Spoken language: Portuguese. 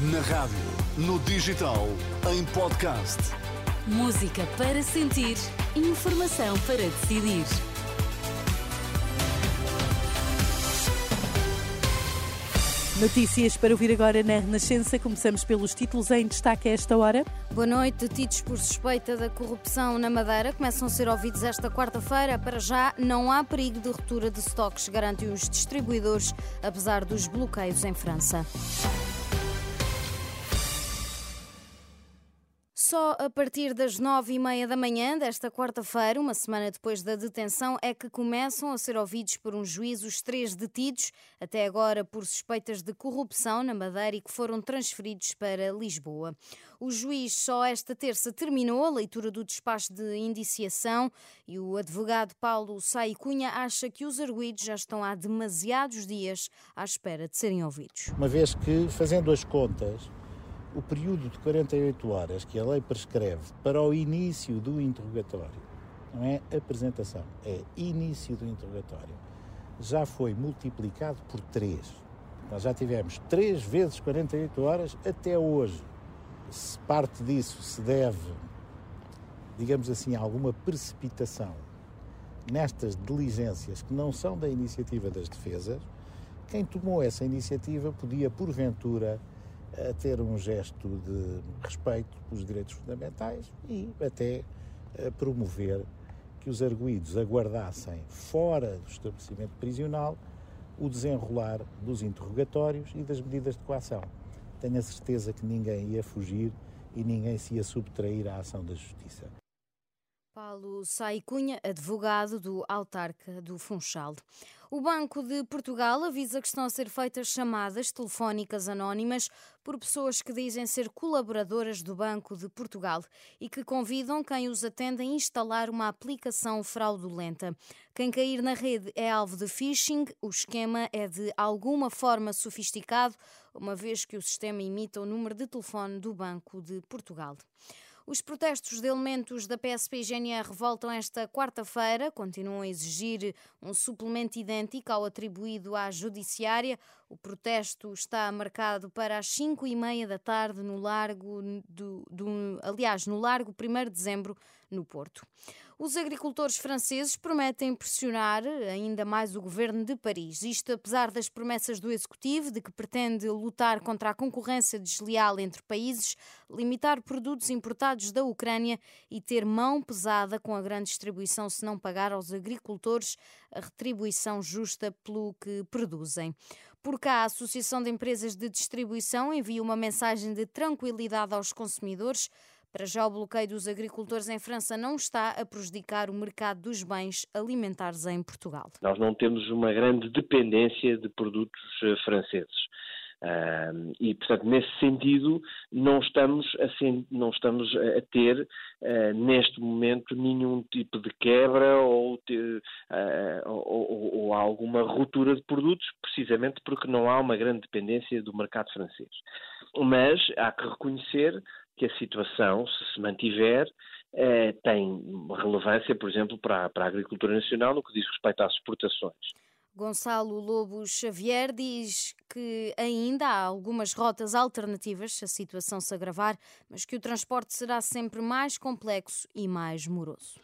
Na rádio, no digital, em podcast. Música para sentir, informação para decidir. Notícias para ouvir agora na Renascença. Começamos pelos títulos em destaque a esta hora. Boa noite. Detidos por suspeita da corrupção na Madeira começam a ser ouvidos esta quarta-feira. Para já, não há perigo de ruptura de estoques, garantem os distribuidores, apesar dos bloqueios em França. Só a partir das nove e meia da manhã desta quarta-feira, uma semana depois da detenção, é que começam a ser ouvidos por um juiz os três detidos, até agora por suspeitas de corrupção na Madeira e que foram transferidos para Lisboa. O juiz só esta terça terminou a leitura do despacho de indiciação e o advogado Paulo Sai Cunha acha que os arguídos já estão há demasiados dias à espera de serem ouvidos. Uma vez que, fazendo as contas, o período de 48 horas que a lei prescreve para o início do interrogatório, não é apresentação, é início do interrogatório, já foi multiplicado por 3. Nós já tivemos 3 vezes 48 horas até hoje. Se parte disso se deve, digamos assim, a alguma precipitação nestas diligências que não são da iniciativa das defesas, quem tomou essa iniciativa podia, porventura, a ter um gesto de respeito pelos direitos fundamentais e até promover que os arguídos aguardassem fora do estabelecimento prisional o desenrolar dos interrogatórios e das medidas de coação. Tenho a certeza que ninguém ia fugir e ninguém se ia subtrair à ação da Justiça. Paulo Sai Cunha, advogado do autarca do Funchal. O Banco de Portugal avisa que estão a ser feitas chamadas telefónicas anónimas por pessoas que dizem ser colaboradoras do Banco de Portugal e que convidam quem os atende a instalar uma aplicação fraudulenta. Quem cair na rede é alvo de phishing, o esquema é de alguma forma sofisticado, uma vez que o sistema imita o número de telefone do Banco de Portugal. Os protestos de elementos da PSP e GNR voltam esta quarta-feira, continuam a exigir um suplemento idêntico ao atribuído à Judiciária. O protesto está marcado para as 5 e meia da tarde no Largo, do, do, aliás, no Largo 1 de Dezembro, no Porto. Os agricultores franceses prometem pressionar ainda mais o governo de Paris. Isto apesar das promessas do executivo de que pretende lutar contra a concorrência desleal entre países, limitar produtos importados da Ucrânia e ter mão pesada com a grande distribuição se não pagar aos agricultores a retribuição justa pelo que produzem. Por cá, a Associação de Empresas de Distribuição envia uma mensagem de tranquilidade aos consumidores para já, o bloqueio dos agricultores em França não está a prejudicar o mercado dos bens alimentares em Portugal. Nós não temos uma grande dependência de produtos eh, franceses. Uh, e, portanto, nesse sentido, não estamos a, não estamos a ter, uh, neste momento, nenhum tipo de quebra ou, uh, ou, ou, alguma ruptura de produtos, precisamente porque não há uma grande dependência do mercado francês. Mas há que reconhecer que a situação, se se mantiver, eh, tem relevância, por exemplo, para, para a agricultura nacional no que diz respeito às exportações. Gonçalo Lobo Xavier diz que ainda há algumas rotas alternativas se a situação se agravar, mas que o transporte será sempre mais complexo e mais moroso.